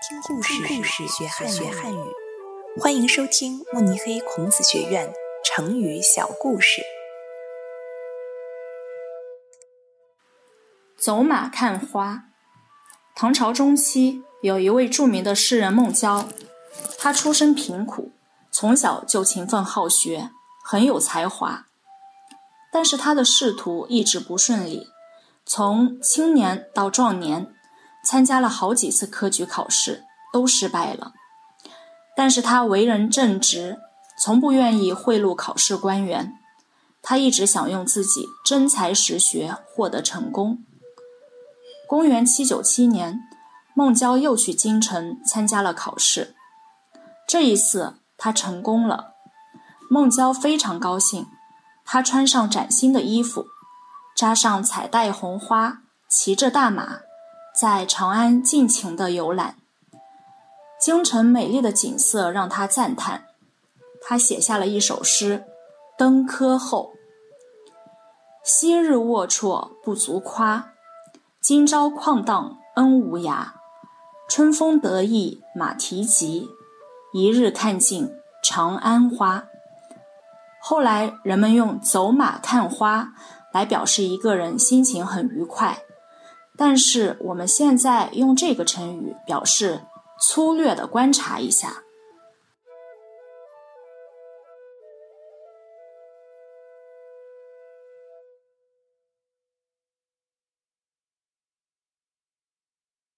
听故事，故事学汉学汉语。欢迎收听慕尼黑孔子学院成语小故事。走马看花。唐朝中期，有一位著名的诗人孟郊，他出身贫苦，从小就勤奋好学，很有才华。但是他的仕途一直不顺利，从青年到壮年。参加了好几次科举考试，都失败了。但是他为人正直，从不愿意贿赂考试官员。他一直想用自己真才实学获得成功。公元七九七年，孟郊又去京城参加了考试。这一次他成功了，孟郊非常高兴。他穿上崭新的衣服，扎上彩带红花，骑着大马。在长安尽情的游览，京城美丽的景色让他赞叹。他写下了一首诗《登科后》：昔日龌龊不足夸，今朝旷荡恩无涯。春风得意马蹄疾，一日看尽长安花。后来人们用“走马看花”来表示一个人心情很愉快。但是我们现在用这个成语表示粗略的观察一下。